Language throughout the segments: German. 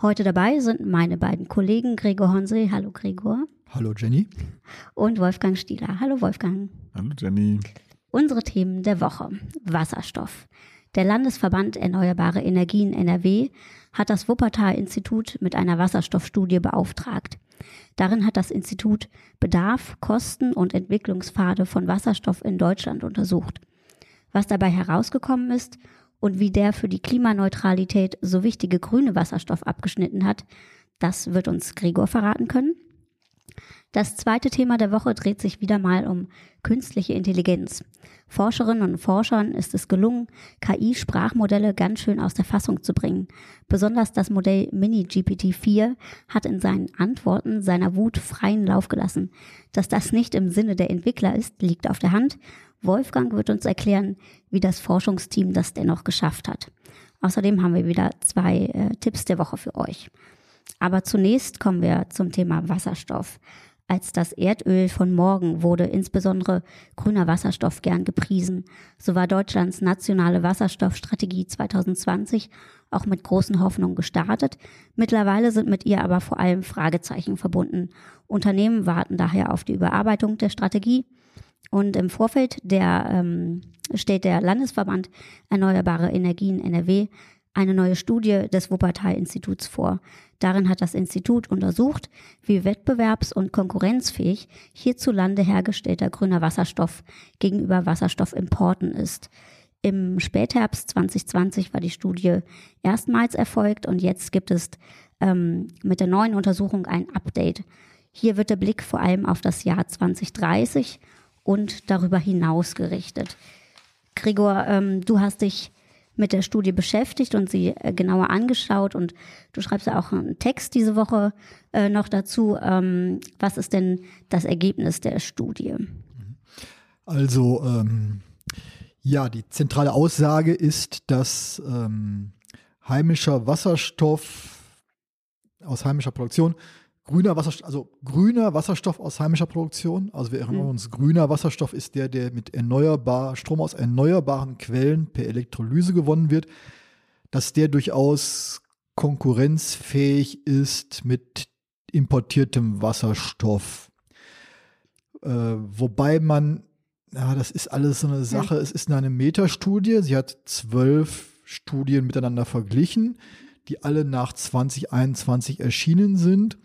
Heute dabei sind meine beiden Kollegen Gregor Honsel. Hallo Gregor. Hallo Jenny. Und Wolfgang Stieler. Hallo Wolfgang. Hallo Jenny. Unsere Themen der Woche. Wasserstoff. Der Landesverband Erneuerbare Energien NRW hat das Wuppertal-Institut mit einer Wasserstoffstudie beauftragt. Darin hat das Institut Bedarf, Kosten und Entwicklungspfade von Wasserstoff in Deutschland untersucht. Was dabei herausgekommen ist und wie der für die Klimaneutralität so wichtige grüne Wasserstoff abgeschnitten hat, das wird uns Gregor verraten können. Das zweite Thema der Woche dreht sich wieder mal um künstliche Intelligenz. Forscherinnen und Forschern ist es gelungen, KI-Sprachmodelle ganz schön aus der Fassung zu bringen. Besonders das Modell Mini-GPT-4 hat in seinen Antworten seiner Wut freien Lauf gelassen. Dass das nicht im Sinne der Entwickler ist, liegt auf der Hand. Wolfgang wird uns erklären, wie das Forschungsteam das dennoch geschafft hat. Außerdem haben wir wieder zwei äh, Tipps der Woche für euch. Aber zunächst kommen wir zum Thema Wasserstoff. Als das Erdöl von morgen wurde insbesondere grüner Wasserstoff gern gepriesen. So war Deutschlands nationale Wasserstoffstrategie 2020 auch mit großen Hoffnungen gestartet. Mittlerweile sind mit ihr aber vor allem Fragezeichen verbunden. Unternehmen warten daher auf die Überarbeitung der Strategie. Und im Vorfeld der, ähm, steht der Landesverband Erneuerbare Energien NRW eine neue Studie des Wuppertal-Instituts vor. Darin hat das Institut untersucht, wie wettbewerbs- und konkurrenzfähig hierzulande hergestellter grüner Wasserstoff gegenüber Wasserstoffimporten ist. Im Spätherbst 2020 war die Studie erstmals erfolgt und jetzt gibt es ähm, mit der neuen Untersuchung ein Update. Hier wird der Blick vor allem auf das Jahr 2030 und darüber hinaus gerichtet. Gregor, ähm, du hast dich mit der Studie beschäftigt und sie äh, genauer angeschaut und du schreibst ja auch einen Text diese Woche äh, noch dazu. Ähm, was ist denn das Ergebnis der Studie? Also ähm, ja, die zentrale Aussage ist, dass ähm, heimischer Wasserstoff aus heimischer Produktion grüner Wasserstoff, also grüner Wasserstoff aus heimischer Produktion. Also wir erinnern mhm. uns, grüner Wasserstoff ist der, der mit erneuerbar, Strom aus erneuerbaren Quellen per Elektrolyse gewonnen wird, dass der durchaus konkurrenzfähig ist mit importiertem Wasserstoff. Äh, wobei man, ja, das ist alles so eine Sache, mhm. es ist eine Metastudie, sie hat zwölf Studien miteinander verglichen, die alle nach 2021 erschienen sind.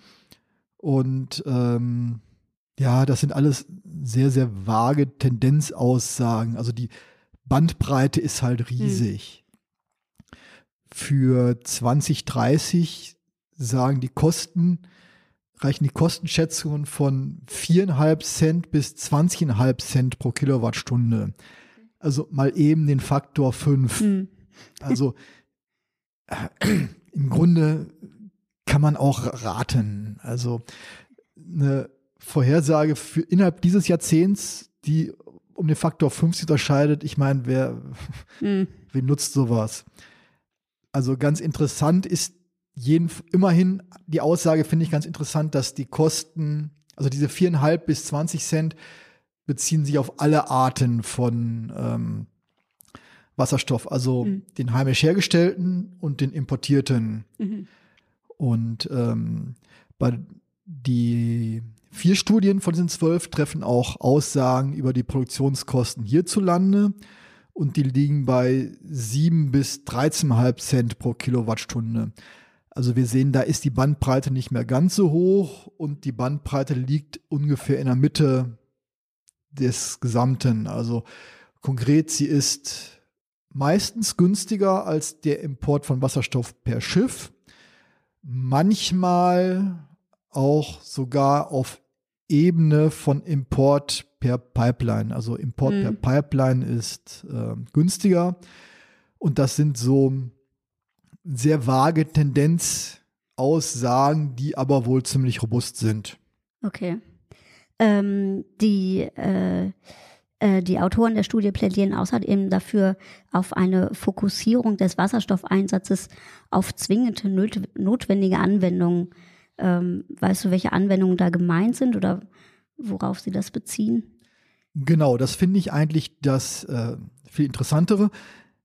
Und ähm, ja, das sind alles sehr, sehr vage Tendenzaussagen. Also die Bandbreite ist halt hm. riesig. Hm. Für 2030 sagen die Kosten, reichen die Kostenschätzungen von viereinhalb Cent bis 20,5 Cent pro Kilowattstunde. Also mal eben den Faktor 5. Hm. Also äh, im Grunde kann man auch raten. Also eine Vorhersage für innerhalb dieses Jahrzehnts, die um den Faktor 50 unterscheidet, ich meine, wer, mhm. wer nutzt sowas? Also ganz interessant ist jeden, immerhin die Aussage, finde ich ganz interessant, dass die Kosten, also diese viereinhalb bis 20 Cent, beziehen sich auf alle Arten von ähm, Wasserstoff, also mhm. den heimisch hergestellten und den importierten. Mhm. Und ähm, bei die vier Studien von diesen zwölf treffen auch Aussagen über die Produktionskosten hierzulande und die liegen bei sieben bis 13,5 Cent pro Kilowattstunde. Also wir sehen, da ist die Bandbreite nicht mehr ganz so hoch und die Bandbreite liegt ungefähr in der Mitte des Gesamten. Also konkret, sie ist meistens günstiger als der Import von Wasserstoff per Schiff manchmal auch sogar auf Ebene von Import per Pipeline. Also Import mhm. per Pipeline ist äh, günstiger. Und das sind so sehr vage Tendenz Aussagen, die aber wohl ziemlich robust sind. Okay. Ähm, die, äh, die Autoren der Studie plädieren außerdem dafür auf eine Fokussierung des Wasserstoffeinsatzes auf zwingende notwendige Anwendungen. Ähm, weißt du, welche Anwendungen da gemeint sind oder worauf sie das beziehen? Genau, das finde ich eigentlich das äh, viel interessantere.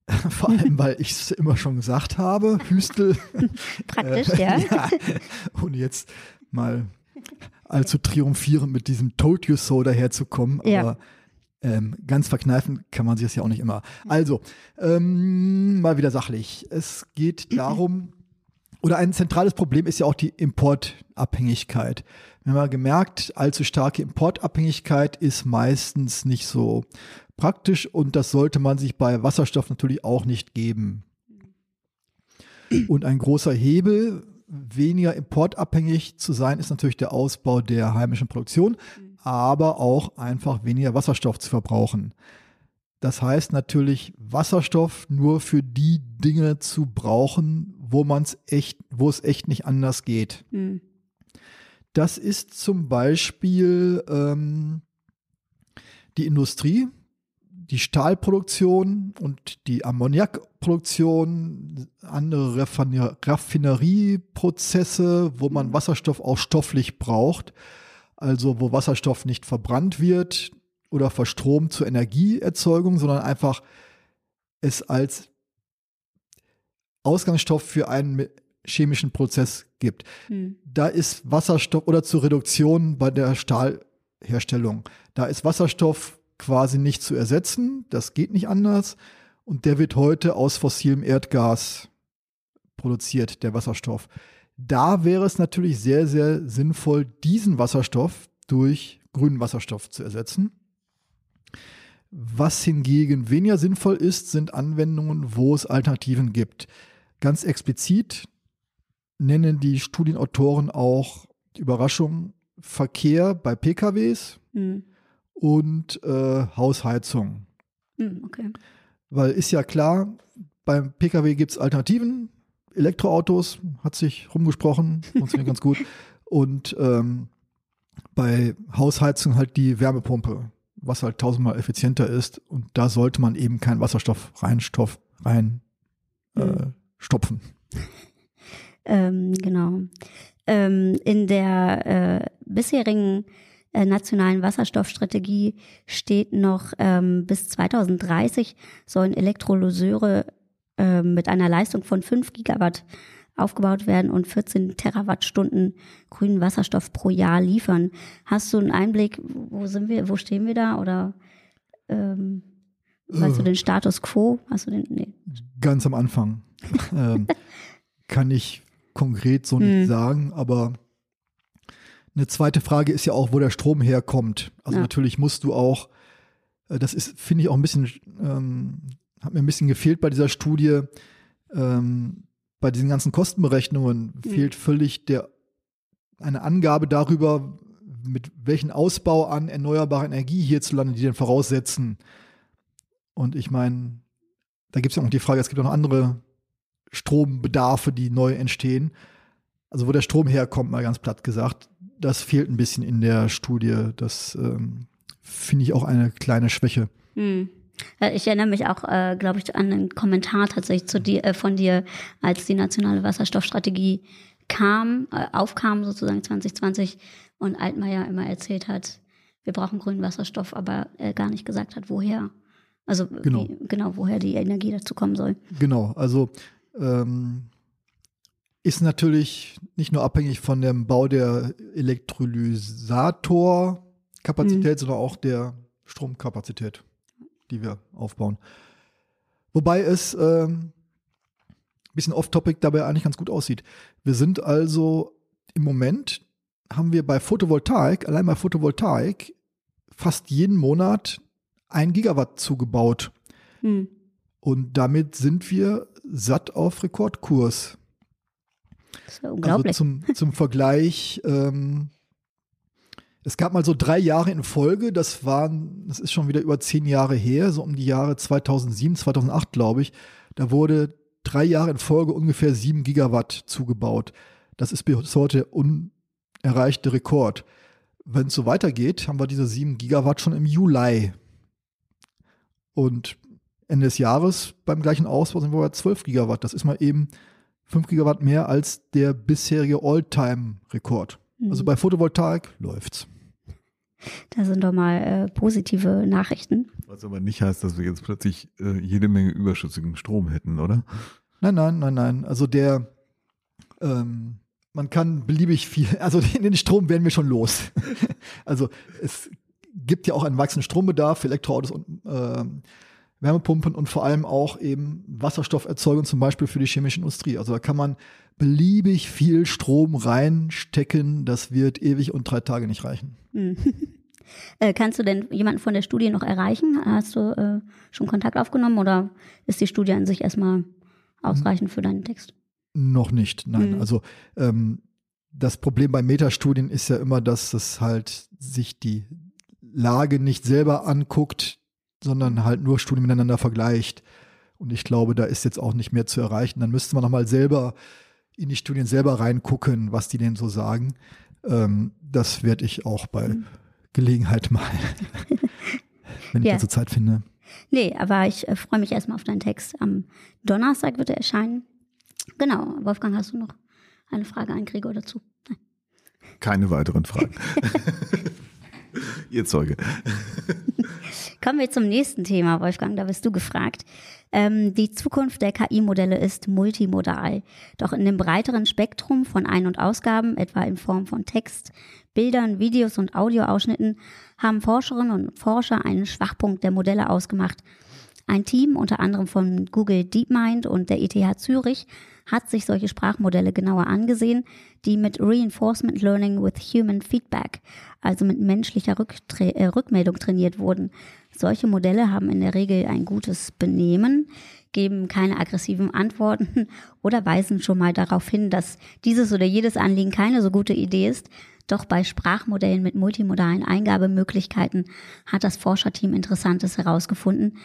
Vor allem, weil ich es immer schon gesagt habe, Hüstel. Praktisch, äh, ja. ja. Und jetzt mal allzu triumphierend mit diesem Told You So daherzukommen. Ja. Aber ähm, ganz verkneifen kann man sich das ja auch nicht immer. Also, ähm, mal wieder sachlich. Es geht darum, oder ein zentrales Problem ist ja auch die Importabhängigkeit. Wir haben ja gemerkt, allzu starke Importabhängigkeit ist meistens nicht so praktisch und das sollte man sich bei Wasserstoff natürlich auch nicht geben. Und ein großer Hebel, weniger importabhängig zu sein, ist natürlich der Ausbau der heimischen Produktion, aber auch einfach weniger Wasserstoff zu verbrauchen. Das heißt natürlich, Wasserstoff nur für die Dinge zu brauchen, wo man es echt, wo es echt nicht anders geht. Mhm. Das ist zum Beispiel ähm, die Industrie, die Stahlproduktion und die Ammoniakproduktion, andere Raffinerieprozesse, wo man mhm. Wasserstoff auch stofflich braucht, also wo Wasserstoff nicht verbrannt wird oder verstromt zur Energieerzeugung, sondern einfach es als Ausgangsstoff für einen chemischen Prozess gibt. Hm. Da ist Wasserstoff oder zur Reduktion bei der Stahlherstellung. Da ist Wasserstoff quasi nicht zu ersetzen. Das geht nicht anders. Und der wird heute aus fossilem Erdgas produziert, der Wasserstoff. Da wäre es natürlich sehr, sehr sinnvoll, diesen Wasserstoff durch grünen Wasserstoff zu ersetzen. Was hingegen weniger sinnvoll ist, sind Anwendungen, wo es Alternativen gibt. Ganz explizit nennen die Studienautoren auch die Überraschung Verkehr bei PKWs mhm. und äh, Hausheizung. Mhm, okay. Weil ist ja klar, beim Pkw gibt es Alternativen. Elektroautos hat sich rumgesprochen, funktioniert ganz gut. Und ähm, bei Hausheizung halt die Wärmepumpe, was halt tausendmal effizienter ist. Und da sollte man eben keinen Wasserstoff reinstoff rein äh, mhm. stopfen. Ähm, genau. Ähm, in der äh, bisherigen äh, nationalen Wasserstoffstrategie steht noch, ähm, bis 2030 sollen Elektrolyseure äh, mit einer Leistung von 5 Gigawatt aufgebaut werden und 14 Terawattstunden grünen Wasserstoff pro Jahr liefern. Hast du einen Einblick, wo sind wir, wo stehen wir da oder ähm, weißt äh, du den Status quo? Hast du den? Nee. Ganz am Anfang. ähm, kann ich konkret so nicht mhm. sagen, aber eine zweite Frage ist ja auch, wo der Strom herkommt. Also ja. natürlich musst du auch, äh, das ist, finde ich auch ein bisschen, ähm, hat mir ein bisschen gefehlt bei dieser Studie, ähm, bei diesen ganzen Kostenberechnungen mhm. fehlt völlig der, eine Angabe darüber, mit welchem Ausbau an erneuerbarer Energie hierzulande die denn voraussetzen. Und ich meine, da gibt es ja auch die Frage, es gibt auch noch andere Strombedarfe, die neu entstehen. Also wo der Strom herkommt, mal ganz platt gesagt, das fehlt ein bisschen in der Studie. Das ähm, finde ich auch eine kleine Schwäche. Hm. Ich erinnere mich auch, äh, glaube ich, an einen Kommentar tatsächlich zu dir, äh, von dir, als die nationale Wasserstoffstrategie kam, äh, aufkam sozusagen 2020 und Altmaier immer erzählt hat, wir brauchen grünen Wasserstoff, aber er gar nicht gesagt hat, woher. Also genau, wie, genau woher die Energie dazu kommen soll. Genau, also ähm, ist natürlich nicht nur abhängig von dem Bau der Elektrolysatorkapazität, mhm. sondern auch der Stromkapazität, die wir aufbauen. Wobei es ähm, ein bisschen off-topic dabei eigentlich ganz gut aussieht. Wir sind also im Moment haben wir bei Photovoltaik, allein bei Photovoltaik, fast jeden Monat ein Gigawatt zugebaut. Mhm. Und damit sind wir satt auf Rekordkurs. Das ist unglaublich. Also zum, zum Vergleich, ähm, es gab mal so drei Jahre in Folge, das waren, das ist schon wieder über zehn Jahre her, so um die Jahre 2007, 2008, glaube ich. Da wurde drei Jahre in Folge ungefähr sieben Gigawatt zugebaut. Das ist bis heute unerreichte Rekord. Wenn es so weitergeht, haben wir diese 7 Gigawatt schon im Juli. Und Ende des Jahres beim gleichen Ausbau sind wir bei 12 Gigawatt. Das ist mal eben 5 Gigawatt mehr als der bisherige All-Time-Rekord. Mhm. Also bei Photovoltaik läuft's. Das sind doch mal äh, positive Nachrichten. Was aber nicht heißt, dass wir jetzt plötzlich äh, jede Menge überschüssigen Strom hätten, oder? Nein, nein, nein, nein. Also der, ähm, man kann beliebig viel, also den, den Strom werden wir schon los. also es gibt ja auch einen wachsenden Strombedarf für Elektroautos und ähm, Wärmepumpen und vor allem auch eben Wasserstofferzeugung zum Beispiel für die chemische Industrie. Also da kann man beliebig viel Strom reinstecken. Das wird ewig und drei Tage nicht reichen. Hm. Äh, kannst du denn jemanden von der Studie noch erreichen? Hast du äh, schon Kontakt aufgenommen oder ist die Studie an sich erstmal ausreichend für deinen Text? Noch nicht, nein. Mhm. Also ähm, das Problem bei Metastudien ist ja immer, dass es halt sich die Lage nicht selber anguckt, sondern halt nur Studien miteinander vergleicht. Und ich glaube, da ist jetzt auch nicht mehr zu erreichen. Dann müsste man nochmal selber in die Studien selber reingucken, was die denn so sagen. Ähm, das werde ich auch bei mhm. Gelegenheit mal, wenn ich ja. dazu Zeit finde. Nee, aber ich äh, freue mich erstmal auf deinen Text. Am Donnerstag wird er erscheinen. Genau. Wolfgang, hast du noch eine Frage an Gregor dazu? Nein. Keine weiteren Fragen. Ihr Zeuge. Kommen wir zum nächsten Thema, Wolfgang, da bist du gefragt. Ähm, die Zukunft der KI-Modelle ist multimodal. Doch in dem breiteren Spektrum von Ein- und Ausgaben, etwa in Form von Text, Bildern, Videos und Audioausschnitten, haben Forscherinnen und Forscher einen Schwachpunkt der Modelle ausgemacht. Ein Team, unter anderem von Google DeepMind und der ETH Zürich, hat sich solche Sprachmodelle genauer angesehen, die mit Reinforcement Learning with Human Feedback, also mit menschlicher Rücktre äh, Rückmeldung trainiert wurden. Solche Modelle haben in der Regel ein gutes Benehmen, geben keine aggressiven Antworten oder weisen schon mal darauf hin, dass dieses oder jedes Anliegen keine so gute Idee ist. Doch bei Sprachmodellen mit multimodalen Eingabemöglichkeiten hat das Forscherteam Interessantes herausgefunden,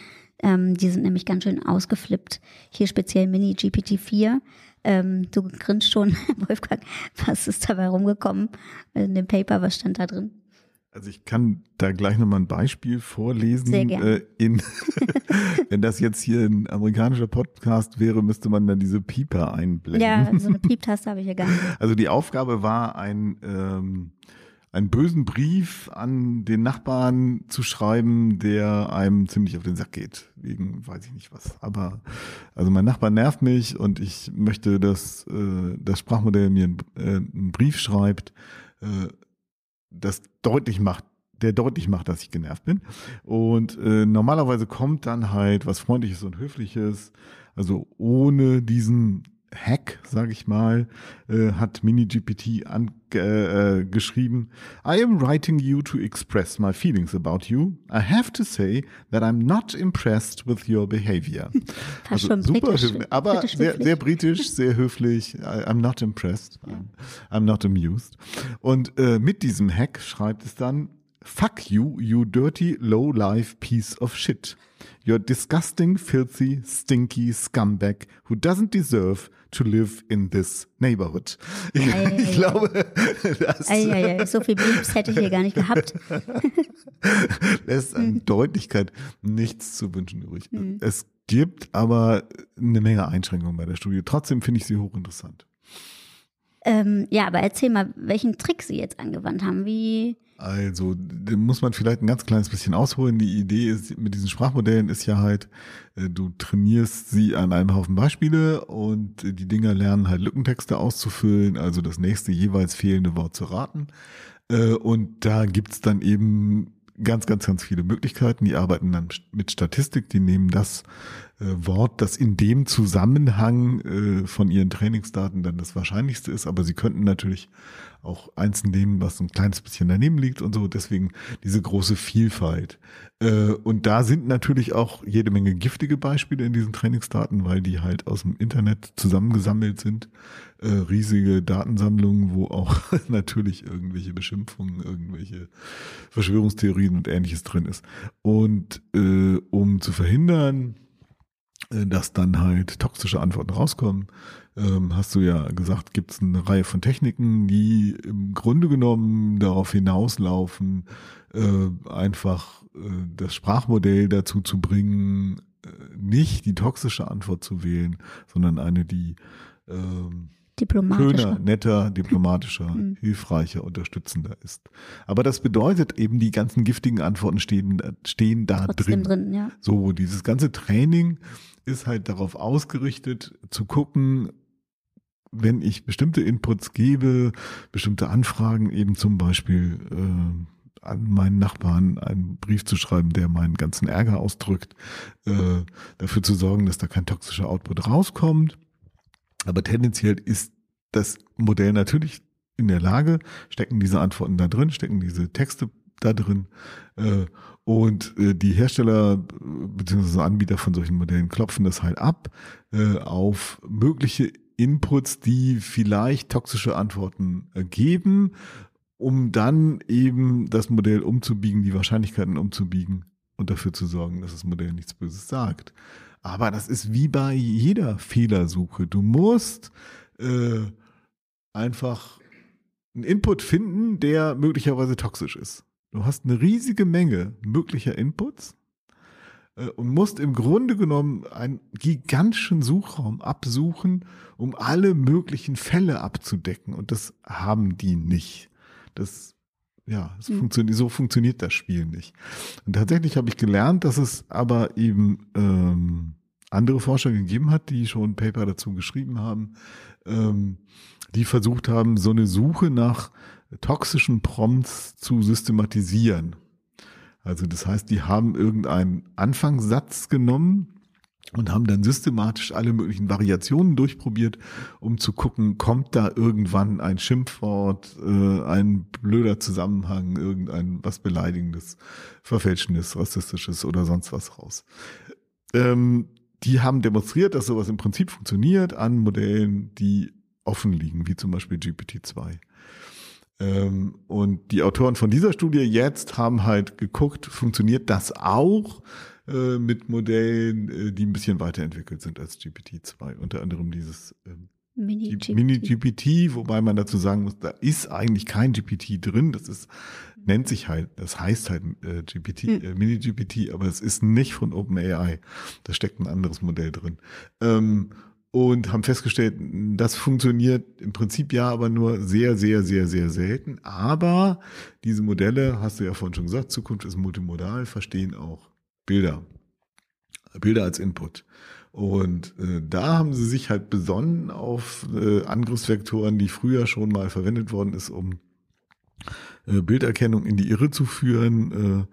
ähm, die sind nämlich ganz schön ausgeflippt. Hier speziell Mini GPT-4. Ähm, du grinst schon, Wolfgang. Was ist dabei rumgekommen in dem Paper? Was stand da drin? Also ich kann da gleich nochmal ein Beispiel vorlesen. Sehr gerne. Äh, in, wenn das jetzt hier ein amerikanischer Podcast wäre, müsste man dann diese Pieper einblenden. Ja, so eine Pieptaste habe ich hier gar nicht. Also die Aufgabe war ein ähm, einen bösen Brief an den Nachbarn zu schreiben, der einem ziemlich auf den Sack geht. Wegen weiß ich nicht was. Aber also mein Nachbar nervt mich und ich möchte, dass äh, das Sprachmodell mir einen, äh, einen Brief schreibt, äh, das deutlich macht, der deutlich macht, dass ich genervt bin. Und äh, normalerweise kommt dann halt was Freundliches und Höfliches, also ohne diesen Hack, sage ich mal, äh, hat MiniGPT äh, geschrieben, I am writing you to express my feelings about you. I have to say that I'm not impressed with your behavior. also schon super britisch, aber britisch sehr, sehr britisch, sehr höflich. I, I'm not impressed. I'm, I'm not amused. Und äh, mit diesem Hack schreibt es dann, Fuck you, you dirty, low-life piece of shit. You're disgusting, filthy, stinky scumbag who doesn't deserve to live in this neighborhood. Ich, ei, ich glaube, das ei, ei, so viel Beeps hätte ich hier gar nicht gehabt. lässt an hm. Deutlichkeit nichts zu wünschen übrig. Hm. Es gibt aber eine Menge Einschränkungen bei der Studie. Trotzdem finde ich sie hochinteressant. Ähm, ja, aber erzähl mal, welchen Trick Sie jetzt angewandt haben. Wie also, muss man vielleicht ein ganz kleines bisschen ausholen. Die Idee ist, mit diesen Sprachmodellen ist ja halt, äh, du trainierst sie an einem Haufen Beispiele und die Dinger lernen halt Lückentexte auszufüllen, also das nächste jeweils fehlende Wort zu raten. Äh, und da gibt's dann eben ganz, ganz, ganz viele Möglichkeiten. Die arbeiten dann mit Statistik, die nehmen das Wort, das in dem Zusammenhang äh, von ihren Trainingsdaten dann das Wahrscheinlichste ist, aber sie könnten natürlich auch eins nehmen, was ein kleines bisschen daneben liegt und so. Deswegen diese große Vielfalt. Äh, und da sind natürlich auch jede Menge giftige Beispiele in diesen Trainingsdaten, weil die halt aus dem Internet zusammengesammelt sind. Äh, riesige Datensammlungen, wo auch natürlich irgendwelche Beschimpfungen, irgendwelche Verschwörungstheorien und ähnliches drin ist. Und äh, um zu verhindern, äh, dass dann halt toxische Antworten rauskommen. Ähm, hast du ja gesagt, gibt es eine Reihe von Techniken, die im Grunde genommen darauf hinauslaufen, äh, einfach äh, das Sprachmodell dazu zu bringen, äh, nicht die toxische Antwort zu wählen, sondern eine, die ähm, Diplomatischer. schöner, netter, diplomatischer, Mhm. hilfreicher, unterstützender ist. Aber das bedeutet eben, die ganzen giftigen Antworten stehen, stehen da Trotzdem drin. drin, ja. So, dieses ganze Training ist halt darauf ausgerichtet, zu gucken, wenn ich bestimmte Inputs gebe, bestimmte Anfragen, eben zum Beispiel äh, an meinen Nachbarn einen Brief zu schreiben, der meinen ganzen Ärger ausdrückt, äh, dafür zu sorgen, dass da kein toxischer Output rauskommt. Aber tendenziell ist das Modell natürlich in der Lage, stecken diese Antworten da drin, stecken diese Texte da drin. Äh, und äh, die Hersteller bzw. Anbieter von solchen Modellen klopfen das halt ab äh, auf mögliche Inputs, die vielleicht toxische Antworten ergeben, um dann eben das Modell umzubiegen, die Wahrscheinlichkeiten umzubiegen und dafür zu sorgen, dass das Modell nichts Böses sagt. Aber das ist wie bei jeder Fehlersuche. Du musst äh, einfach einen Input finden, der möglicherweise toxisch ist. Du hast eine riesige Menge möglicher Inputs äh, und musst im Grunde genommen einen gigantischen Suchraum absuchen, um alle möglichen Fälle abzudecken. Und das haben die nicht. Das, ja, es Hm. funktioniert, so funktioniert das Spiel nicht. Und tatsächlich habe ich gelernt, dass es aber eben ähm, andere Forscher gegeben hat, die schon Paper dazu geschrieben haben, ähm, die versucht haben, so eine Suche nach toxischen Prompts zu systematisieren. Also das heißt, die haben irgendeinen Anfangssatz genommen und haben dann systematisch alle möglichen Variationen durchprobiert, um zu gucken, kommt da irgendwann ein Schimpfwort, äh, ein blöder Zusammenhang, irgendein was Beleidigendes, Verfälschendes, Rassistisches oder sonst was raus. Ähm, die haben demonstriert, dass sowas im Prinzip funktioniert an Modellen, die offen liegen, wie zum Beispiel GPT-2. Ähm, und die Autoren von dieser Studie jetzt haben halt geguckt, funktioniert das auch äh, mit Modellen, äh, die ein bisschen weiterentwickelt sind als GPT-2, unter anderem dieses ähm, Mini Mini-GPT, wobei man dazu sagen muss, da ist eigentlich kein GPT drin. Das ist, nennt sich halt, das heißt halt äh, GPT, Hm. äh, Mini-GPT, aber es ist nicht von OpenAI. Da steckt ein anderes Modell drin. Ähm, und haben festgestellt, das funktioniert im Prinzip ja, aber nur sehr, sehr, sehr, sehr selten. Aber diese Modelle, hast du ja vorhin schon gesagt, Zukunft ist multimodal, verstehen auch Bilder. Bilder als Input. Und äh, da haben sie sich halt besonnen auf äh, Angriffsvektoren, die früher schon mal verwendet worden ist, um äh, Bilderkennung in die Irre zu führen.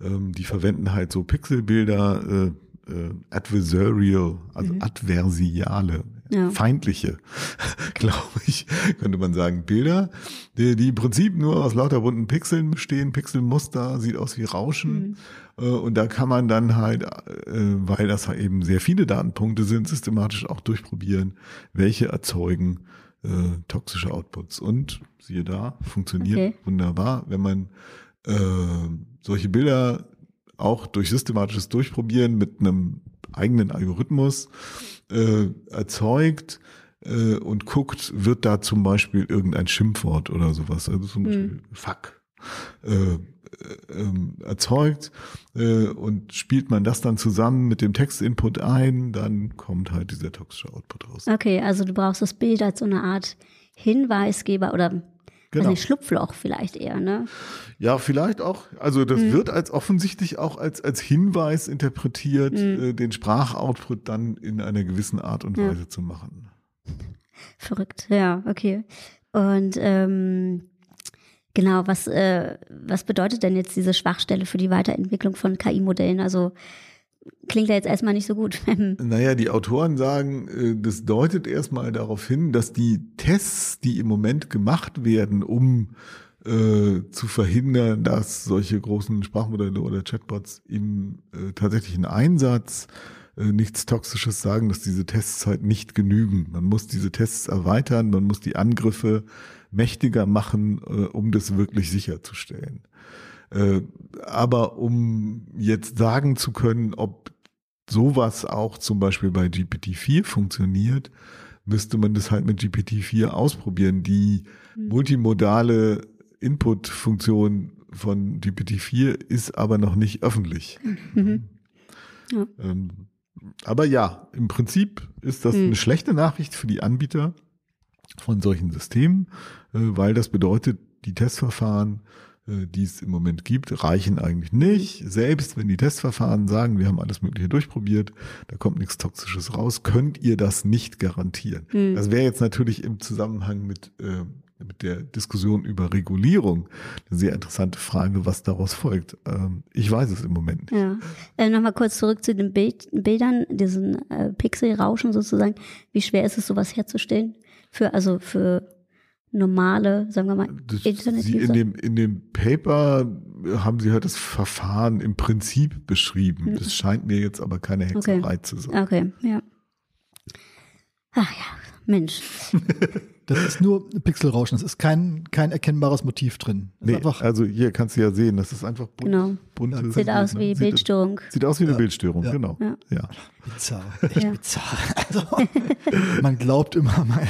Äh, ähm, die verwenden halt so Pixelbilder, äh, äh, adversarial, also Mhm. adversiale, Ja. feindliche, glaube ich, könnte man sagen, Bilder, die, die im Prinzip nur aus lauter bunten Pixeln bestehen, Pixelmuster, sieht aus wie Rauschen. Mhm. Äh, Und da kann man dann halt, äh, weil das halt eben sehr viele Datenpunkte sind, systematisch auch durchprobieren, welche erzeugen äh, toxische Outputs. Und siehe da, funktioniert Okay. wunderbar, wenn man äh, solche Bilder auch durch systematisches Durchprobieren mit einem eigenen Algorithmus äh, erzeugt äh, und guckt, wird da zum Beispiel irgendein Schimpfwort oder sowas, also zum Beispiel Fuck, äh, äh, ähm, erzeugt äh, und spielt man das dann zusammen mit dem Textinput ein, dann kommt halt dieser toxische Output raus. Okay, also du brauchst das Bild als so eine Art Hinweisgeber oder Genau. also Schlupfloch vielleicht eher, ne? Ja, vielleicht auch. Also das wird als offensichtlich auch als, als Hinweis interpretiert, äh, den Sprachoutput dann in einer gewissen Art und Ja. Weise zu machen. Verrückt, ja, okay. Und ähm, genau, was, äh, was bedeutet denn jetzt diese Schwachstelle für die Weiterentwicklung von KI-Modellen? Also klingt ja jetzt erstmal nicht so gut. Naja, die Autoren sagen, äh, das deutet erstmal darauf hin, dass die Tests, die im Moment gemacht werden, um äh, zu verhindern, dass solche großen Sprachmodelle oder Chatbots im äh, tatsächlichen Einsatz äh, nichts Toxisches sagen, dass diese Tests halt nicht genügen. Man muss diese Tests erweitern, man muss die Angriffe mächtiger machen, äh, um das wirklich sicherzustellen. Äh, aber um jetzt sagen zu können, ob sowas auch zum Beispiel bei GPT-4 funktioniert, müsste man das halt mit GPT-4 ausprobieren. Die Mhm. multimodale Input-Funktion von GPT-4 ist aber noch nicht öffentlich. Mhm. Ja. Ähm, aber ja, im Prinzip ist das Mhm. eine schlechte Nachricht für die Anbieter von solchen Systemen, äh, weil das bedeutet, die Testverfahren, die es im Moment gibt, reichen eigentlich nicht. Selbst wenn die Testverfahren sagen, wir haben alles Mögliche durchprobiert, da kommt nichts Toxisches raus, könnt ihr das nicht garantieren. Mhm. Das wäre jetzt natürlich im Zusammenhang mit, äh, mit der Diskussion über Regulierung eine sehr interessante Frage, was daraus folgt. Ähm, ich weiß es im Moment nicht. Ja. Äh, Nochmal kurz zurück zu den Bild, Bildern, diesen äh, Pixelrauschen sozusagen. Wie schwer ist es, sowas herzustellen? Für, also für normale, sagen wir mal, Das, sie Internet-User? in dem, in dem Paper haben sie halt das Verfahren im Prinzip beschrieben. Mhm. Das scheint mir jetzt aber keine Hexerei zu sein. Okay, ja. Ach ja, Mensch. Das ist nur Pixelrauschen. Es ist kein, kein erkennbares Motiv drin. Nee, einfach, also hier kannst du ja sehen, das ist einfach bunt, Genau. bunte. Sieht aus wie sieht, Bildstörung. Sieht aus wie eine Ja. Bildstörung, Ja. genau. Ja. Ja. bizarr. Echt Ja. bizarr. Also, man glaubt immer, man,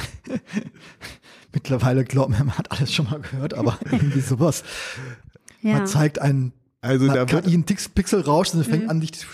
mittlerweile glaubt man, man hat alles schon mal gehört, aber irgendwie sowas. Ja. Man zeigt einen Also da wird, Tix- Pixelrauschen und Mhm. fängt an, dich zu,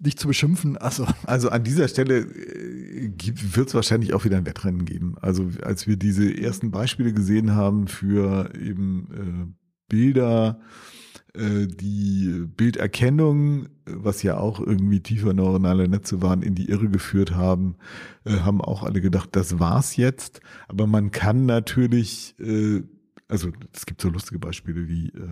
dich zu beschimpfen. Also, also an dieser Stelle wird es wahrscheinlich auch wieder ein Wettrennen geben. Also als wir diese ersten Beispiele gesehen haben für eben äh, Bilder, äh, die Bilderkennung, was ja auch irgendwie tiefer neuronale Netze waren, in die Irre geführt haben, äh, haben auch alle gedacht, das war's jetzt. Aber man kann natürlich, äh, also es gibt so lustige Beispiele wie äh,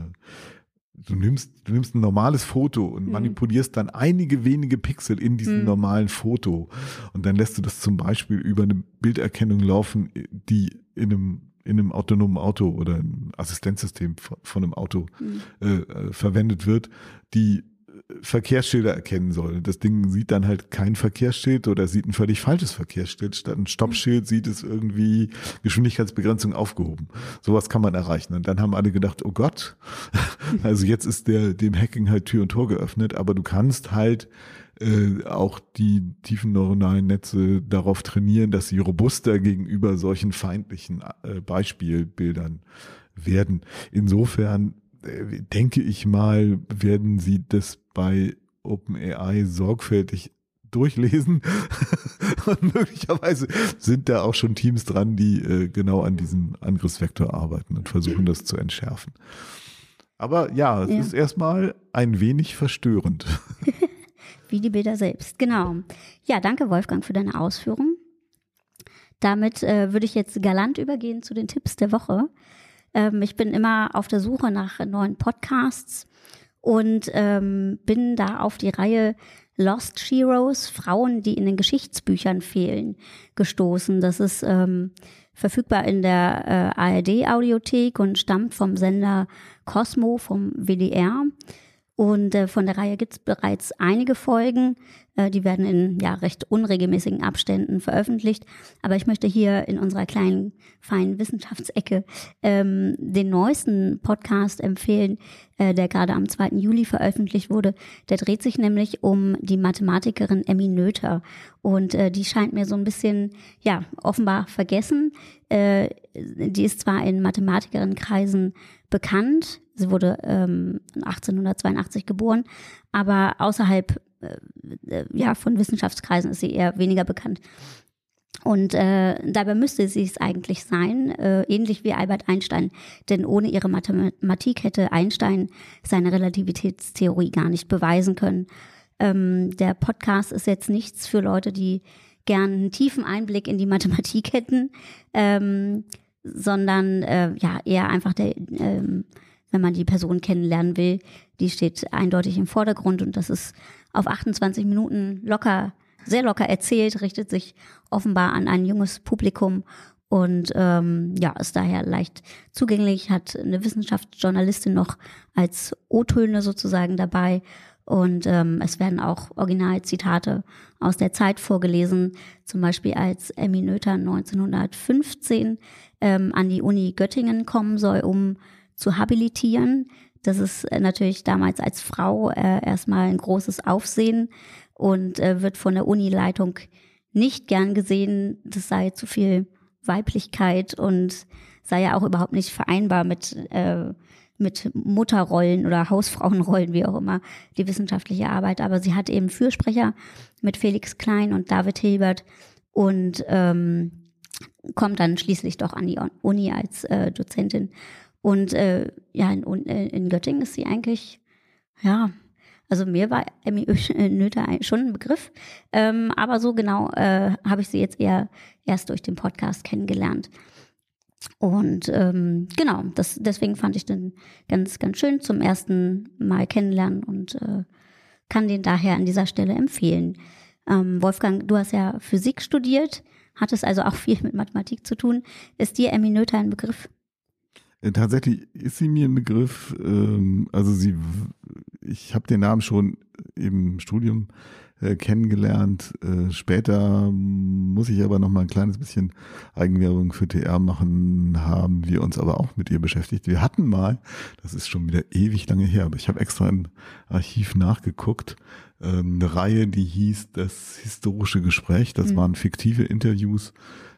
du nimmst, du nimmst ein normales Foto und Mhm. manipulierst dann einige wenige Pixel in diesem Mhm. normalen Foto. Und dann lässt du das zum Beispiel über eine Bilderkennung laufen, die in einem, in einem autonomen Auto oder ein Assistenzsystem von, einem Auto Mhm. äh, äh, verwendet wird, die äh, Verkehrsschilder erkennen soll. Das Ding sieht dann halt kein Verkehrsschild oder sieht ein völlig falsches Verkehrsschild. Statt ein Stoppschild sieht es irgendwie Geschwindigkeitsbegrenzung aufgehoben. Sowas kann man erreichen. Und dann haben alle gedacht, oh Gott, also jetzt ist der dem Hacking halt Tür und Tor geöffnet, aber du kannst halt äh, auch die tiefen neuronalen Netze darauf trainieren, dass sie robuster gegenüber solchen feindlichen äh, Beispielbildern werden. Insofern äh, denke ich mal, werden sie das bei OpenAI sorgfältig durchlesen und möglicherweise sind da auch schon Teams dran, die äh, genau an diesem Angriffsvektor arbeiten und versuchen das zu entschärfen. Aber ja, es Ja. ist erstmal ein wenig verstörend. Wie die Bilder selbst, genau. Ja, danke Wolfgang für deine Ausführungen. Damit äh, würde ich jetzt galant übergehen zu den Tipps der Woche. Ähm, ich bin immer auf der Suche nach neuen Podcasts und ähm, bin da auf die Reihe Lost Heroes, Frauen, die in den Geschichtsbüchern fehlen, gestoßen. Das ist ähm, verfügbar in der äh, ARD-Audiothek und stammt vom Sender Cosmo vom WDR. Und äh, von der Reihe gibt es bereits einige Folgen. Äh, die werden in ja, recht unregelmäßigen Abständen veröffentlicht. Aber ich möchte hier in unserer kleinen, feinen Wissenschaftsecke ähm, den neuesten Podcast empfehlen, äh, der gerade am 2. Juli veröffentlicht wurde. Der dreht sich nämlich um die Mathematikerin Emmy Noether. Und äh, die scheint mir so ein bisschen, ja, offenbar vergessen. Äh, die ist zwar in Mathematikerinnenkreisen bekannt. Sie wurde ähm, 1882 geboren, aber außerhalb äh, äh, ja, von Wissenschaftskreisen ist sie eher weniger bekannt. Und äh, dabei müsste sie es eigentlich sein, äh, ähnlich wie Albert Einstein. Denn ohne ihre Mathematik hätte Einstein seine Relativitätstheorie gar nicht beweisen können. Ähm, der Podcast ist jetzt nichts für Leute, die gern einen tiefen Einblick in die Mathematik hätten, ähm, sondern äh, ja eher einfach der, ähm, wenn man die Person kennenlernen will, die steht eindeutig im Vordergrund und das ist auf 28 Minuten locker, sehr locker erzählt, richtet sich offenbar an ein junges Publikum und ähm, ja, ist daher leicht zugänglich, hat eine Wissenschaftsjournalistin noch als O-Töne sozusagen dabei und ähm, es werden auch Originalzitate aus der Zeit vorgelesen, zum Beispiel als Emmy Noether 1915 ähm, an die Uni Göttingen kommen soll, um zu habilitieren. Das ist äh, natürlich damals als Frau äh, erstmal ein großes Aufsehen und äh, wird von der Unileitung nicht gern gesehen. Das sei zu viel Weiblichkeit und sei ja auch überhaupt nicht vereinbar mit, äh, mit Mutterrollen oder Hausfrauenrollen, wie auch immer, die wissenschaftliche Arbeit. Aber sie hat eben Fürsprecher mit Felix Klein und David Hilbert und ähm, kommt dann schließlich doch an die Uni als äh, Dozentin. Und äh, ja, in, äh, in Göttingen ist sie eigentlich, ja, also mir war Emmy Noether schon ein Begriff, ähm, aber so genau äh, habe ich sie jetzt eher erst durch den Podcast kennengelernt. Und ähm, genau, das, deswegen fand ich den ganz, ganz schön zum ersten Mal kennenlernen und äh, kann den daher an dieser Stelle empfehlen. Ähm, Wolfgang, du hast ja Physik studiert, hattest also auch viel mit Mathematik zu tun. Ist dir Emmy Noether ein Begriff? Äh, tatsächlich ist sie mir ein Begriff. Ähm, also sie, ich habe den Namen schon im Studium äh, kennengelernt. Äh, später muss ich aber noch mal ein kleines bisschen Eigenwerbung für TR machen, haben wir uns aber auch mit ihr beschäftigt. Wir hatten mal, das ist schon wieder ewig lange her, aber ich habe extra im Archiv nachgeguckt, ähm, eine Reihe, die hieß Das historische Gespräch. Das mhm. waren fiktive Interviews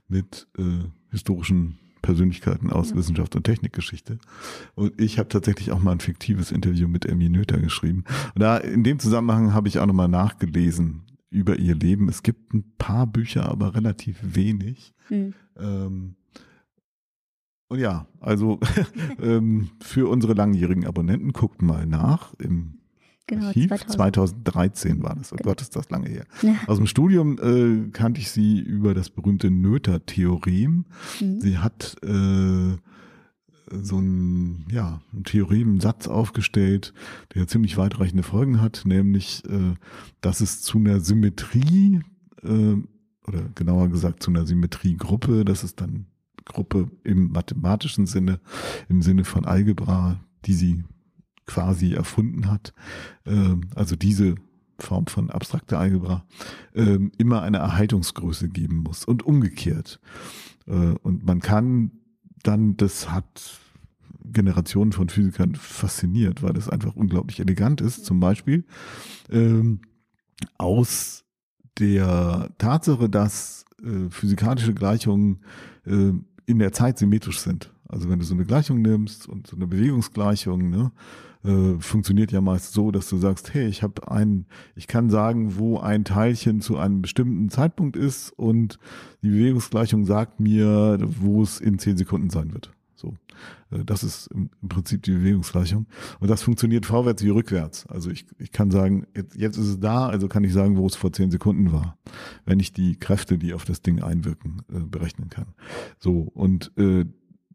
mit äh, historischen Persönlichkeiten aus ja. Wissenschaft und Technikgeschichte. Und ich habe tatsächlich auch mal ein fiktives Interview mit Emmy Noether geschrieben. Und da in dem Zusammenhang habe ich auch nochmal nachgelesen über ihr Leben. Es gibt ein paar Bücher, aber relativ wenig. Mhm. Ähm, und ja, also ähm, für unsere langjährigen Abonnenten guckt mal nach im Genau, Archiv. 2000. 2013 war das. Oh genau. Gott, ist das lange her. Ja. Aus dem Studium äh, kannte ich sie über das berühmte Noether-Theorem. Mhm. Sie hat äh, so ein, ja, ein Theorem, Satz aufgestellt, der ziemlich weitreichende Folgen hat, nämlich, äh, dass es zu einer Symmetrie, äh, oder genauer gesagt zu einer Symmetriegruppe, das ist dann Gruppe im mathematischen Sinne, im Sinne von Algebra, die sie quasi erfunden hat, äh, also diese Form von abstrakter Algebra, äh, immer eine Erhaltungsgröße geben muss und umgekehrt. Äh, und man kann dann, das hat Generationen von Physikern fasziniert, weil das einfach unglaublich elegant ist, zum Beispiel ähm, aus der Tatsache, dass äh, physikalische Gleichungen in der Zeit symmetrisch sind. Also wenn du so eine Gleichung nimmst und so eine Bewegungsgleichung, ne, äh, funktioniert ja meist so, dass du sagst, hey, ich habe ein, ich kann sagen, wo ein Teilchen zu einem bestimmten Zeitpunkt ist und die Bewegungsgleichung sagt mir, wo es in zehn Sekunden sein wird. So, äh, das ist im, Prinzip die Bewegungsgleichung. Und das funktioniert vorwärts wie rückwärts. Also ich, ich kann sagen, jetzt, jetzt ist es da, also kann ich sagen, wo es vor zehn Sekunden war, wenn ich die Kräfte, die auf das Ding einwirken, äh, berechnen kann. So, und äh,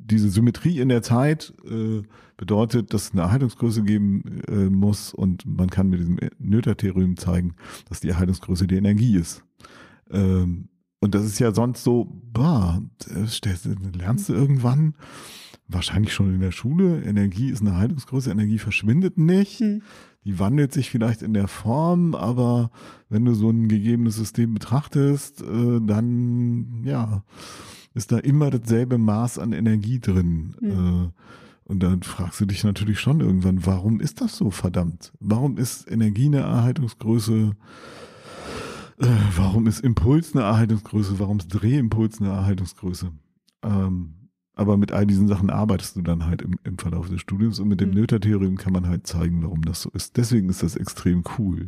diese Symmetrie in der Zeit äh, bedeutet, dass es eine Erhaltungsgröße geben äh, muss und man kann mit diesem Noether-Theorem zeigen, dass die Erhaltungsgröße die Energie ist. Ähm, und das ist ja sonst so, bah, lernst du irgendwann, wahrscheinlich schon in der Schule, Energie ist eine Erhaltungsgröße, Energie verschwindet nicht. Hm. Die wandelt sich vielleicht in der Form, aber wenn du so ein gegebenes System betrachtest, äh, dann ja, ist da immer dasselbe Maß an Energie drin. Mhm. Und dann fragst du dich natürlich schon irgendwann, warum ist das so verdammt? Warum ist Energie eine Erhaltungsgröße? Äh, warum ist Impuls eine Erhaltungsgröße? Warum ist Drehimpuls eine Erhaltungsgröße? Ähm, aber mit all diesen Sachen arbeitest du dann halt im, im Verlauf des Studiums und mit dem mhm. Noether-Theorem kann man halt zeigen, warum das so ist. Deswegen ist das extrem cool.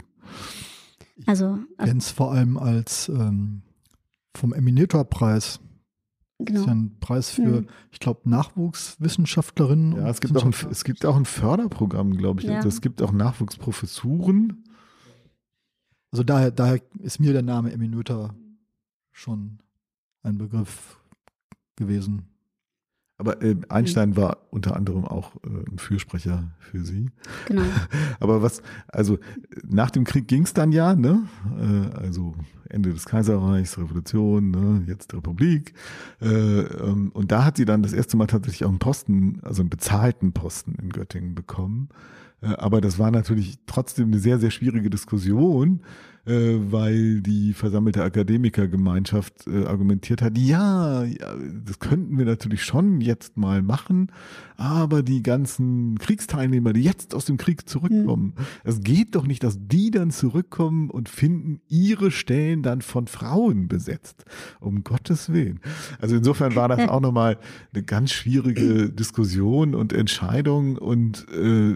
Also, also es vor allem als ähm, vom Eminator-Preis Genau. Das ist ja ein Preis für, mhm. ich glaube, Nachwuchswissenschaftlerinnen. Ja, es gibt, auch ein, es gibt auch ein Förderprogramm, glaube ich. Ja. Also es gibt auch Nachwuchsprofessuren. Also daher, daher ist mir der Name Eminöter schon ein Begriff gewesen. Aber äh, Einstein mhm. war unter anderem auch äh, ein Fürsprecher für sie. Genau. Aber was, also nach dem Krieg ging es dann ja, ne? Äh, also Ende des Kaiserreichs, Revolution, ne? jetzt Republik. Äh, ähm, und da hat sie dann das erste Mal tatsächlich auch einen Posten, also einen bezahlten Posten in Göttingen bekommen. Äh, aber das war natürlich trotzdem eine sehr, sehr schwierige Diskussion, weil die versammelte Akademikergemeinschaft äh, argumentiert hat, ja, ja, das könnten wir natürlich schon jetzt mal machen, aber die ganzen Kriegsteilnehmer, die jetzt aus dem Krieg zurückkommen, mhm. es geht doch nicht, dass die dann zurückkommen und finden ihre Stellen dann von Frauen besetzt. Um Gottes Willen. Also insofern war das auch nochmal eine ganz schwierige Diskussion und Entscheidung und äh,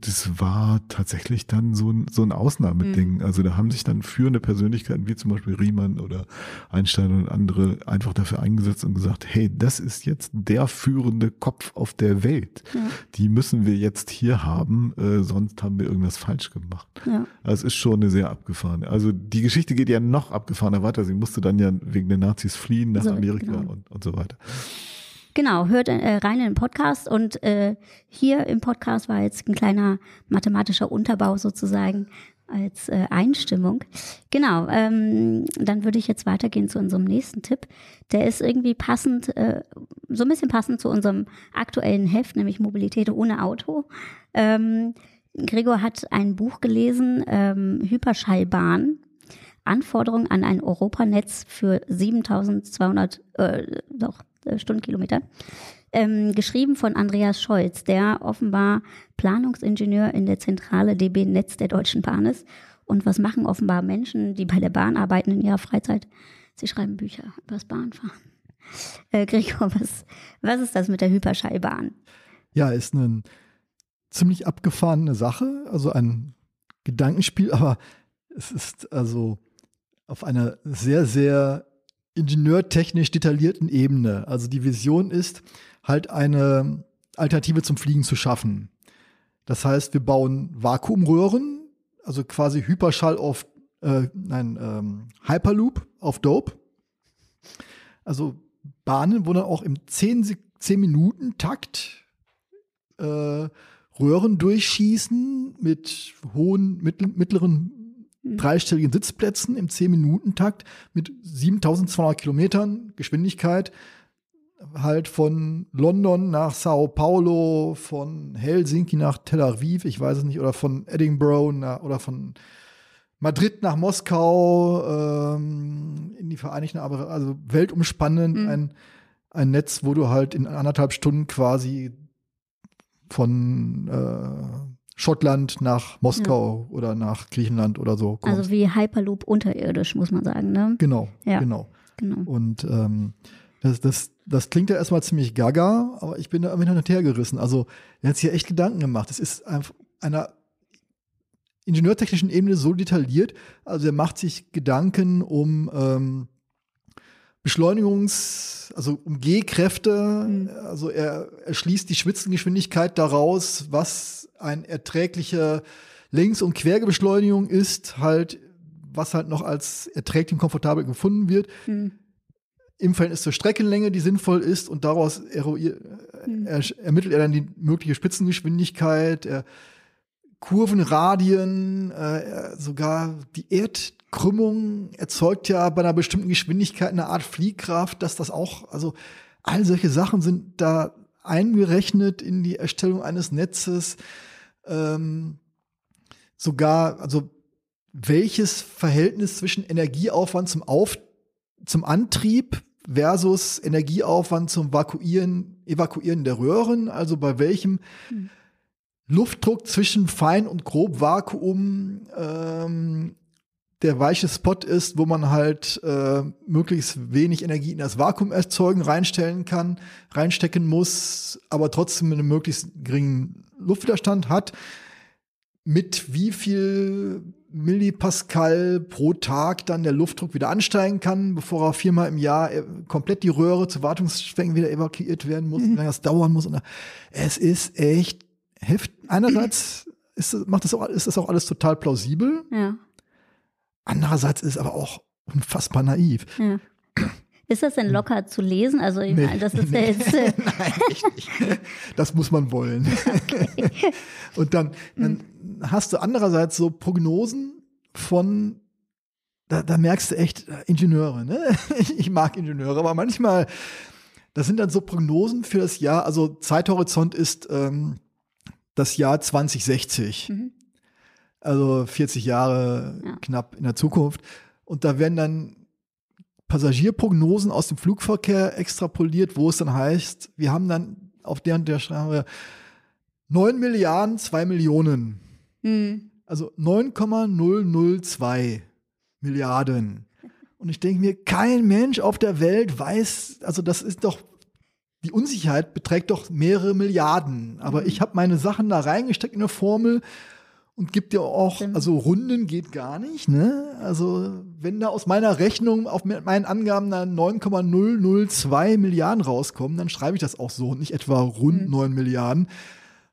das war tatsächlich dann so ein, so ein Ausnahmeding. Mhm. Also da haben sich dann führende Persönlichkeiten wie zum Beispiel Riemann oder Einstein und andere einfach dafür eingesetzt und gesagt, hey, das ist jetzt der führende Kopf auf der Welt. Ja. Die müssen wir jetzt hier haben, äh, sonst haben wir irgendwas falsch gemacht. Ja. Also es ist schon eine sehr abgefahrene. Also die Geschichte geht ja noch abgefahrener weiter. Sie musste dann ja wegen den Nazis fliehen nach so, Amerika genau. und, und so weiter. Genau, hört äh, rein in den Podcast und äh, hier im Podcast war jetzt ein kleiner mathematischer Unterbau sozusagen als äh, Einstimmung. Genau, ähm, dann würde ich jetzt weitergehen zu unserem nächsten Tipp. Der ist irgendwie passend, äh, so ein bisschen passend zu unserem aktuellen Heft, nämlich Mobilität ohne Auto. Ähm, Gregor hat ein Buch gelesen, ähm, Hyperschallbahn. Anforderungen an ein Europanetz für 7200, äh, doch, äh, Stundenkilometer. Ähm, geschrieben von Andreas Scholz, der offenbar Planungsingenieur in der Zentrale DB Netz der Deutschen Bahn ist. Und was machen offenbar Menschen, die bei der Bahn arbeiten in ihrer Freizeit? Sie schreiben Bücher über das Bahnfahren. Äh, Gregor, was, was ist das mit der Hyperschallbahn? Ja, ist eine ziemlich abgefahrene Sache, also ein Gedankenspiel, aber es ist also auf einer sehr, sehr ingenieurtechnisch detaillierten Ebene. Also die Vision ist, halt eine Alternative zum Fliegen zu schaffen. Das heißt, wir bauen Vakuumröhren, also quasi Hyperschall auf, äh, nein, ähm, Hyperloop auf Dope. Also Bahnen, wo dann auch im 10, 10 Minuten Takt äh, Röhren durchschießen mit hohen, mittleren Mhm. dreistelligen Sitzplätzen im 10-Minuten-Takt mit 7200 Kilometern Geschwindigkeit halt von London nach Sao Paulo, von Helsinki nach Tel Aviv, ich weiß es nicht, oder von Edinburgh nach, oder von Madrid nach Moskau ähm, in die Vereinigten Arabischen, also weltumspannend mhm. ein, ein Netz, wo du halt in anderthalb Stunden quasi von äh, Schottland nach Moskau ja. oder nach Griechenland oder so. Kommt. Also wie Hyperloop unterirdisch, muss man sagen, ne? Genau, ja. genau. genau. Und ähm, das, das, das klingt ja erstmal ziemlich gaga, aber ich bin da irgendwie hin und her gerissen. Also er hat sich ja echt Gedanken gemacht. Es ist einfach einer ingenieurtechnischen Ebene so detailliert. Also er macht sich Gedanken um ähm, Beschleunigungs-, also um G-Kräfte. Mhm. Also er, er schließt die Spitzengeschwindigkeit daraus, was ein erträglicher Längs- und Querbeschleunigung ist, halt, was halt noch als erträglich und komfortabel gefunden wird. Hm. Im Verhältnis zur Streckenlänge, die sinnvoll ist, und daraus hm. er, ermittelt er dann die mögliche Spitzengeschwindigkeit, er, Kurvenradien, äh, sogar die Erdkrümmung erzeugt ja bei einer bestimmten Geschwindigkeit eine Art Fliehkraft, dass das auch, also all solche Sachen sind da eingerechnet in die Erstellung eines Netzes ähm, sogar, also welches Verhältnis zwischen Energieaufwand zum Auf, zum Antrieb versus Energieaufwand zum Vakuieren, Evakuieren der Röhren, also bei welchem hm. Luftdruck zwischen Fein- und Grobvakuum ähm, der weiche Spot ist, wo man halt äh, möglichst wenig Energie in das Vakuum erzeugen, reinstellen kann, reinstecken muss, aber trotzdem einen möglichst geringen Luftwiderstand hat, mit wie viel Millipascal pro Tag dann der Luftdruck wieder ansteigen kann, bevor er viermal im Jahr äh, komplett die Röhre zu Wartungszwecken wieder evakuiert werden muss, mhm. wie lange das dauern muss. Und es ist echt heftig. Einerseits ist, macht das auch, ist das auch alles total plausibel. Ja. Andererseits ist es aber auch unfassbar naiv. Ja. Ist das denn hm. locker zu lesen? Also nee, das ist nee. jetzt. Äh Nein, echt nicht. Das muss man wollen. Okay. Und dann, dann hm. hast du andererseits so Prognosen von, da, da merkst du echt äh, Ingenieure, ne? Ich mag Ingenieure, aber manchmal, das sind dann so Prognosen für das Jahr, also Zeithorizont ist ähm, das Jahr 2060. Mhm. Also 40 Jahre Ja. knapp in der Zukunft. Und da werden dann Passagierprognosen aus dem Flugverkehr extrapoliert, wo es dann heißt, wir haben dann auf der und der Straße 9 Milliarden, 2 Millionen. Hm. Also 9,002 Milliarden. Und ich denke mir, kein Mensch auf der Welt weiß, also das ist doch, die Unsicherheit beträgt doch mehrere Milliarden. Aber ich habe meine Sachen da reingesteckt in eine Formel und gibt dir auch, Stimmt. also Runden geht gar nicht, ne? Also wenn da aus meiner Rechnung auf meinen Angaben dann 9,002 Milliarden rauskommen, dann schreibe ich das auch so und nicht etwa rund Mhm. 9 Milliarden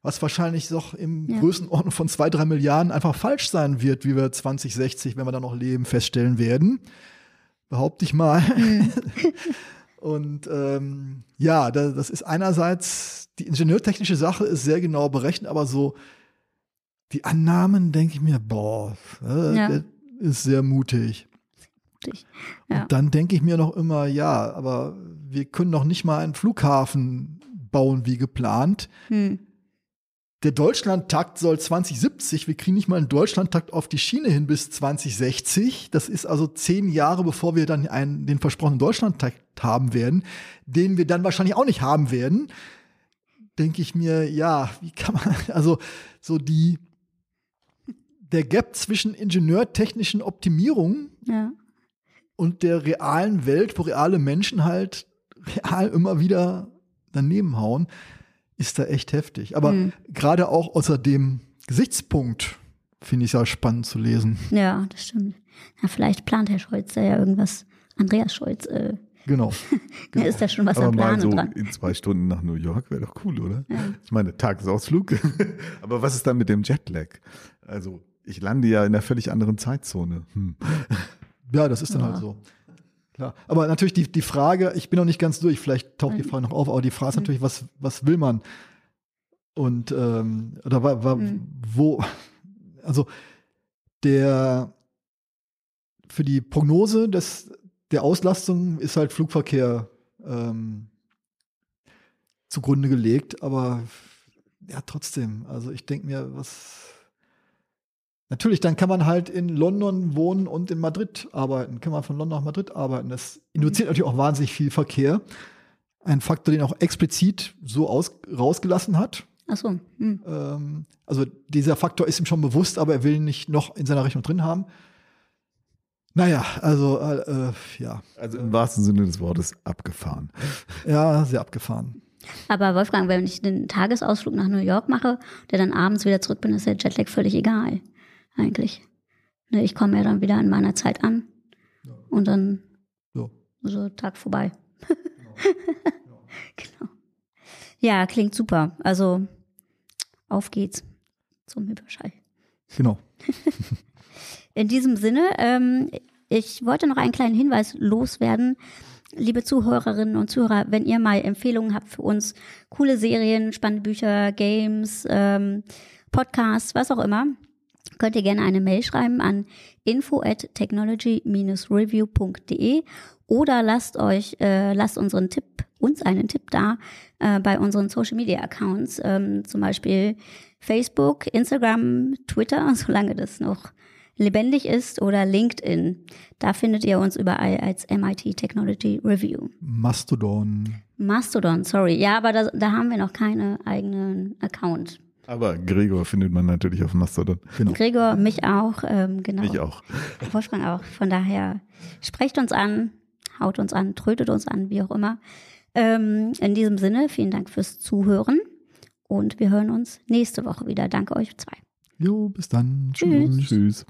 was wahrscheinlich doch im Ja. Größenordnung von zwei, drei Milliarden einfach falsch sein wird, wie wir 2060, wenn wir da noch leben, feststellen werden. Behaupte ich mal. Und ähm, ja, da, das ist einerseits, die ingenieurtechnische Sache ist sehr genau berechnet, aber so die Annahmen denke ich mir, boah, äh, Ja. das ist sehr mutig. Ja. Und dann denke ich mir noch immer, ja, aber wir können noch nicht mal einen Flughafen bauen wie geplant. Hm. Der Deutschlandtakt soll 2070, wir kriegen nicht mal einen Deutschlandtakt auf die Schiene hin bis 2060. Das ist also zehn Jahre, bevor wir dann einen, den versprochenen Deutschlandtakt haben werden, den wir dann wahrscheinlich auch nicht haben werden. Denke ich mir, ja, wie kann man, also so die, der Gap zwischen ingenieurtechnischen Optimierungen Ja. und der realen Welt, wo reale Menschen halt real immer wieder daneben hauen, ist da echt heftig. Aber Hm. gerade auch außer dem Gesichtspunkt finde ich es ja spannend zu lesen. ja, das stimmt. Ja, vielleicht plant Herr Scholz da ja irgendwas. Andreas Scholz, äh, Genau. da genau. ist da schon was Aber am mal Planen so dran. in zwei Stunden nach New York wäre doch cool, oder? Ja. Ich meine, Tagesausflug. Aber was ist dann mit dem Jetlag? Also, ich lande ja in einer völlig anderen Zeitzone. Hm. Ja, das ist dann Ja. halt so. Klar. Aber natürlich die, die Frage, ich bin noch nicht ganz durch, vielleicht taucht die Frage noch auf, aber die Frage ist Mhm. natürlich, was, was will man? Und ähm, oder wa, wa, Mhm. wo, also der für die Prognose des, der Auslastung ist halt Flugverkehr ähm, zugrunde gelegt, aber ja, trotzdem, also ich denke mir, was Natürlich, dann kann man halt in London wohnen und in Madrid arbeiten. Kann man von London nach Madrid arbeiten. Das induziert natürlich auch wahnsinnig viel Verkehr. Ein Faktor, den er auch explizit so aus, rausgelassen hat. Ach so. Hm. Ähm, also dieser Faktor ist ihm schon bewusst, aber er will ihn nicht noch in seiner Rechnung drin haben. Naja, also äh, äh, ja, Also im wahrsten Sinne des Wortes abgefahren. ja, sehr abgefahren. Aber Wolfgang, wenn ich den Tagesausflug nach New York mache, der dann abends wieder zurück bin, ist der Jetlag völlig egal. Eigentlich. Ne, Ich komme ja dann wieder an meiner Zeit an. Und dann So. so Tag vorbei. genau. Ja, klingt super. Also auf geht's zum Hyperschall. Genau. In diesem Sinne, ähm, ich wollte noch einen kleinen Hinweis loswerden. Liebe Zuhörerinnen und Zuhörer, wenn ihr mal Empfehlungen habt für uns, coole Serien, spannende Bücher, Games, ähm, Podcasts, was auch immer, könnt ihr gerne eine Mail schreiben an info at technology-review.de oder lasst euch, äh, lasst unseren Tipp, uns einen Tipp da äh, bei unseren Social Media Accounts, ähm, zum Beispiel Facebook, Instagram, Twitter, solange das noch lebendig ist oder LinkedIn. Da findet ihr uns überall als MIT Technology Review. Mastodon. Mastodon, sorry. Ja, aber da, da haben wir noch keinen eigenen Account. Aber Gregor findet man natürlich auf Mastodon. Genau. Gregor, mich auch, ähm, genau. Ich auch. Wolfgang auch. Von daher sprecht uns an, haut uns an, trötet uns an, wie auch immer. Ähm, in diesem Sinne, vielen Dank fürs Zuhören und wir hören uns nächste Woche wieder. Danke euch zwei. Jo, bis dann. Tschüss. Tschüss.